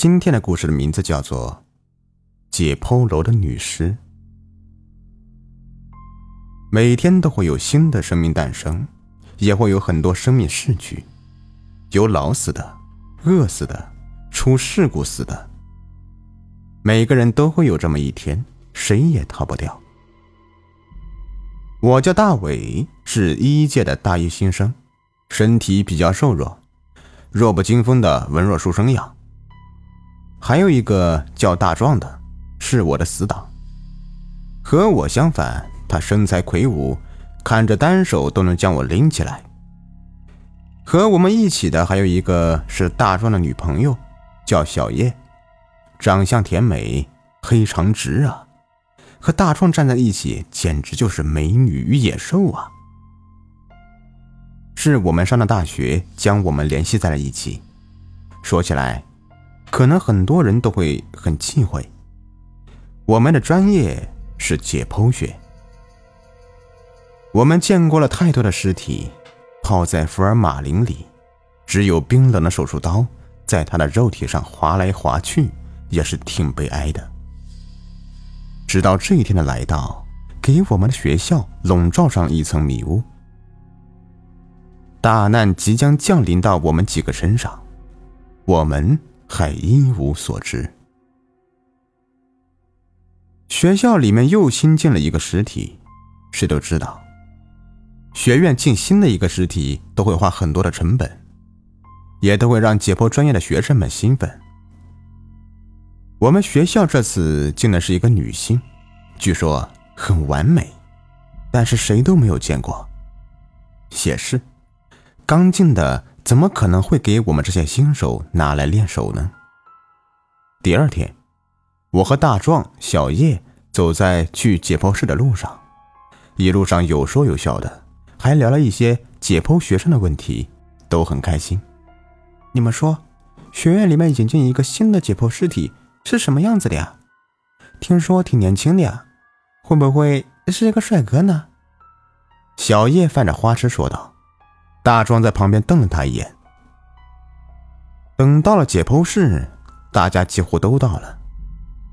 今天的故事的名字叫做《解剖楼的女尸》。每天都会有新的生命诞生，也会有很多生命逝去，有老死的，饿死的，出事故死的。每个人都会有这么一天，谁也逃不掉。我叫大伟，是一届的大一新生，身体比较瘦弱，弱不禁风的文弱书生样。还有一个叫大壮的，是我的死党。和我相反，他身材魁梧，看着单手都能将我拎起来。和我们一起的还有一个是大壮的女朋友，叫小叶，长相甜美，黑长直啊，和大壮站在一起，简直就是美女与野兽啊！是我们上的大学将我们联系在了一起。说起来。可能很多人都会很忌讳。我们的专业是解剖学。我们见过了太多的尸体，泡在福尔马林里，只有冰冷的手术刀在他的肉体上划来划去，也是挺悲哀的。直到这一天的来到，给我们的学校笼罩上一层迷雾。大难即将降临到我们几个身上，我们。还一无所知。学校里面又新进了一个尸体，谁都知道，学院进新的一个尸体都会花很多的成本，也都会让解剖专业的学生们兴奋。我们学校这次进的是一个女性，据说很完美，但是谁都没有见过。也是，刚进的。怎么可能会给我们这些新手拿来练手呢？第二天，我和大壮、小叶走在去解剖室的路上，一路上有说有笑的，还聊了一些解剖学生的问题，都很开心。你们说，学院里面引进一个新的解剖尸体是什么样子的呀？听说挺年轻的呀，会不会是一个帅哥呢？小叶泛着花痴说道。大壮在旁边瞪了他一眼。等到了解剖室，大家几乎都到了，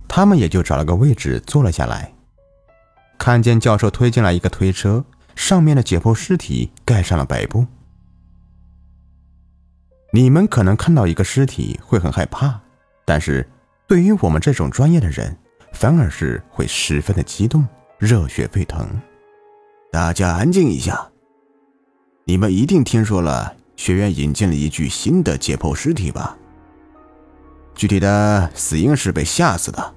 他们也就找了个位置坐了下来。看见教授推进来一个推车，上面的解剖尸体盖上了白布。你们可能看到一个尸体会很害怕，但是对于我们这种专业的人，反而是会十分的激动，热血沸腾。大家安静一下。你们一定听说了，学院引进了一具新的解剖尸体吧？具体的死因是被吓死的，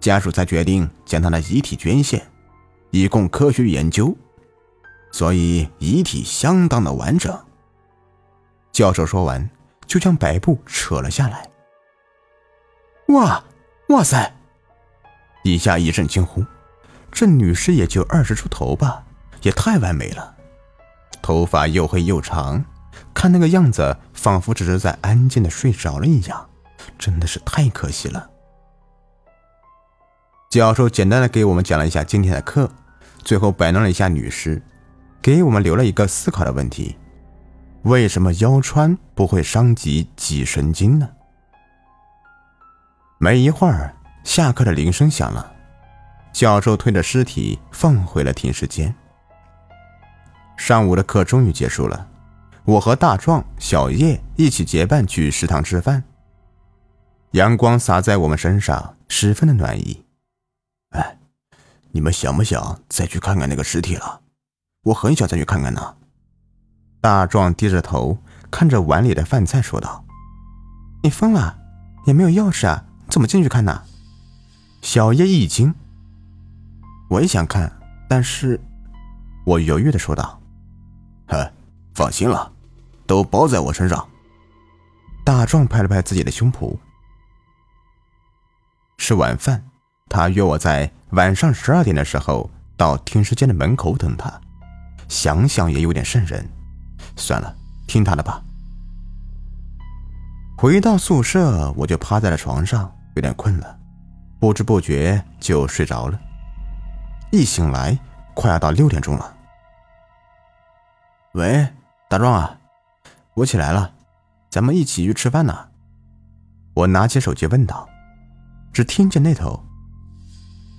家属才决定将他的遗体捐献，以供科学研究，所以遗体相当的完整。教授说完，就将白布扯了下来。哇，哇塞！底下一阵惊呼。这女尸也就二十出头吧，也太完美了。头发又黑又长，看那个样子，仿佛只是在安静的睡着了一样，真的是太可惜了。教授简单的给我们讲了一下今天的课，最后摆弄了一下女尸，给我们留了一个思考的问题：为什么腰穿不会伤及脊神经呢？没一会儿，下课的铃声响了，教授推着尸体放回了停尸间。上午的课终于结束了，我和大壮、小叶一起结伴去食堂吃饭。阳光洒在我们身上，十分的暖意。哎，你们想不想再去看看那个尸体了？我很想再去看看呢。大壮低着头看着碗里的饭菜说道：“你疯了？也没有钥匙啊，怎么进去看呢？”小叶一惊：“我也想看，但是……”我犹豫的说道。放心了，都包在我身上。大壮拍了拍自己的胸脯。吃晚饭，他约我在晚上十二点的时候到停尸间的门口等他。想想也有点瘆人，算了，听他的吧。回到宿舍，我就趴在了床上，有点困了，不知不觉就睡着了。一醒来，快要到六点钟了。喂，大壮啊，我起来了，咱们一起去吃饭呢。我拿起手机问道，只听见那头：“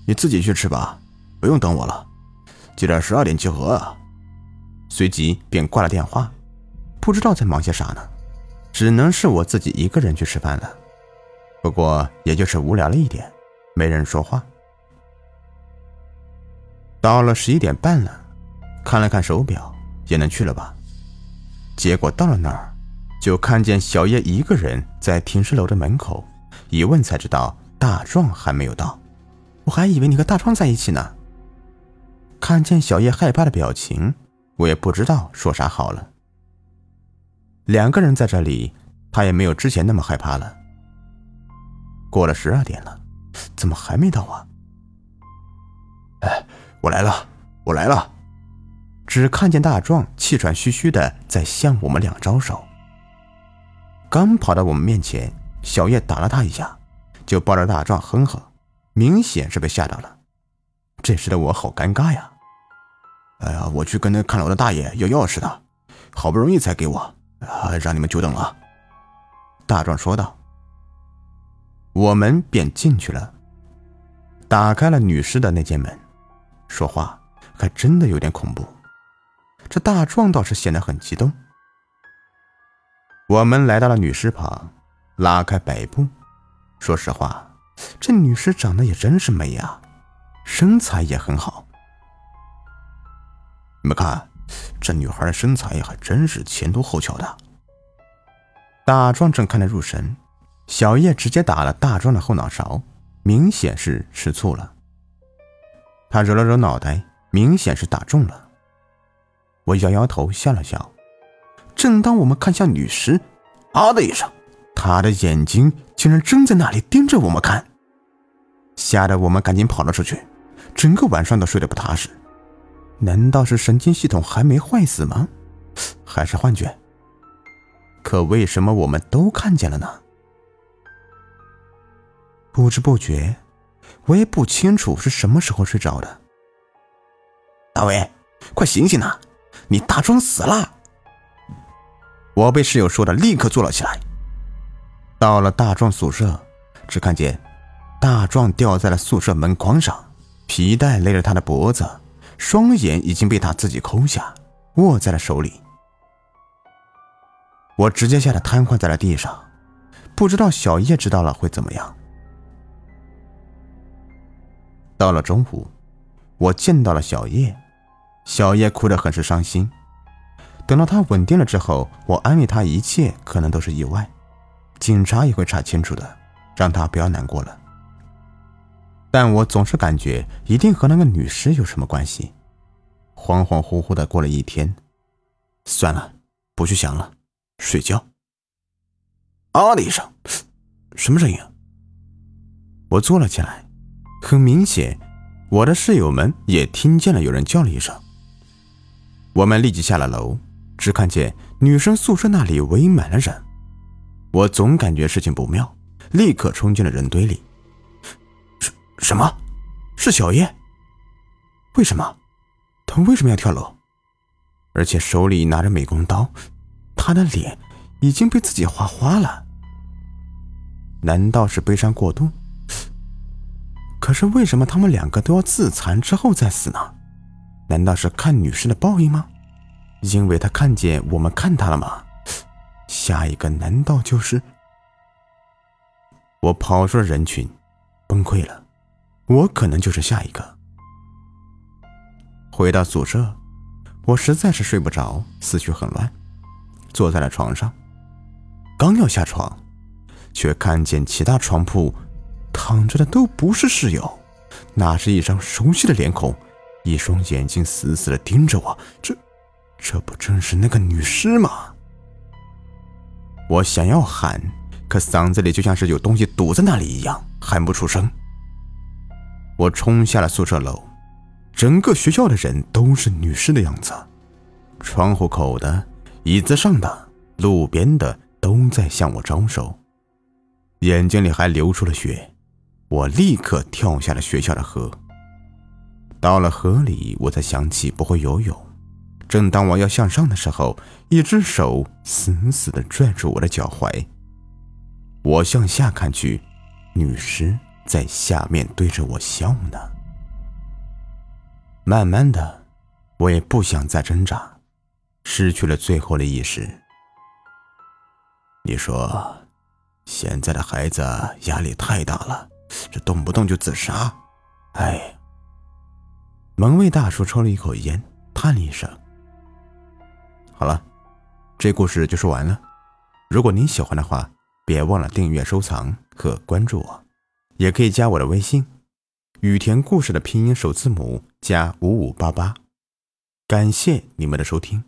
你自己去吃吧，不用等我了，记得十二点集合啊。”随即便挂了电话，不知道在忙些啥呢，只能是我自己一个人去吃饭了。不过也就是无聊了一点，没人说话。到了十一点半了，看了看手表，也能去了吧？结果到了那儿，就看见小叶一个人在停尸楼的门口，一问才知道大壮还没有到。我还以为你和大壮在一起呢。看见小叶害怕的表情，我也不知道说啥好了。两个人在这里，他也没有之前那么害怕了。过了十二点了，怎么还没到啊？哎。我来了，我来了！只看见大壮气喘吁吁的在向我们俩招手。刚跑到我们面前，小叶打了他一下，就抱着大壮哼哼，明显是被吓到了。这时的我好尴尬呀！哎呀，我去跟那看楼的大爷要钥匙的，好不容易才给我，啊，让你们久等了。大壮说道。我们便进去了，打开了女尸的那间门。说话还真的有点恐怖，这大壮倒是显得很激动。我们来到了女尸旁，拉开白布。说实话，这女尸长得也真是美呀，身材也很好。你们看，这女孩的身材还真是前凸后翘的。大壮正看得入神，小叶直接打了大壮的后脑勺，明显是吃醋了。他揉了揉脑袋，明显是打中了。我摇摇头，笑了笑。正当我们看向女尸，啊的一声，她的眼睛竟然睁在那里盯着我们看，吓得我们赶紧跑了出去，整个晚上都睡得不踏实。难道是神经系统还没坏死吗？还是幻觉？可为什么我们都看见了呢？不知不觉。我也不清楚是什么时候睡着的。大伟，快醒醒呐！你大壮死了！我被室友说的，立刻坐了起来。到了大壮宿舍，只看见大壮吊在了宿舍门框上，皮带勒着他的脖子，双眼已经被他自己抠下，握在了手里。我直接吓得瘫痪在了地上，不知道小叶知道了会怎么样。到了中午，我见到了小叶，小叶哭得很是伤心。等到他稳定了之后，我安慰他一切可能都是意外，警察也会查清楚的，让他不要难过了。但我总是感觉一定和那个女尸有什么关系。恍恍惚惚的过了一天，算了，不去想了，睡觉。啊的一声，什么声音？我坐了起来。很明显，我的室友们也听见了有人叫了一声。我们立即下了楼，只看见女生宿舍那里围满了人。我总感觉事情不妙，立刻冲进了人堆里。什什么？是小叶？为什么？他为什么要跳楼？而且手里拿着美工刀，他的脸已经被自己划花了。难道是悲伤过度？可是为什么他们两个都要自残之后再死呢？难道是看女士的报应吗？因为他看见我们看他了吗？下一个难道就是我跑出了人群，崩溃了。我可能就是下一个。回到宿舍，我实在是睡不着，思绪很乱，坐在了床上，刚要下床，却看见其他床铺。躺着的都不是室友，那是一张熟悉的脸孔，一双眼睛死死的盯着我。这，这不正是那个女尸吗？我想要喊，可嗓子里就像是有东西堵在那里一样，喊不出声。我冲下了宿舍楼，整个学校的人都是女尸的样子，窗户口的、椅子上的、路边的都在向我招手，眼睛里还流出了血。我立刻跳下了学校的河。到了河里，我才想起不会游泳。正当我要向上的时候，一只手死死地拽住我的脚踝。我向下看去，女尸在下面对着我笑呢。慢慢的，我也不想再挣扎，失去了最后的意识。你说，现在的孩子压力太大了，这动不动就自杀。哎，门卫大叔抽了一口烟，叹了一声。好了，这故事就说完了。如果您喜欢的话，别忘了订阅、收藏和关注我，也可以加我的微信“雨田故事”的拼音首字母加五五八八。感谢你们的收听。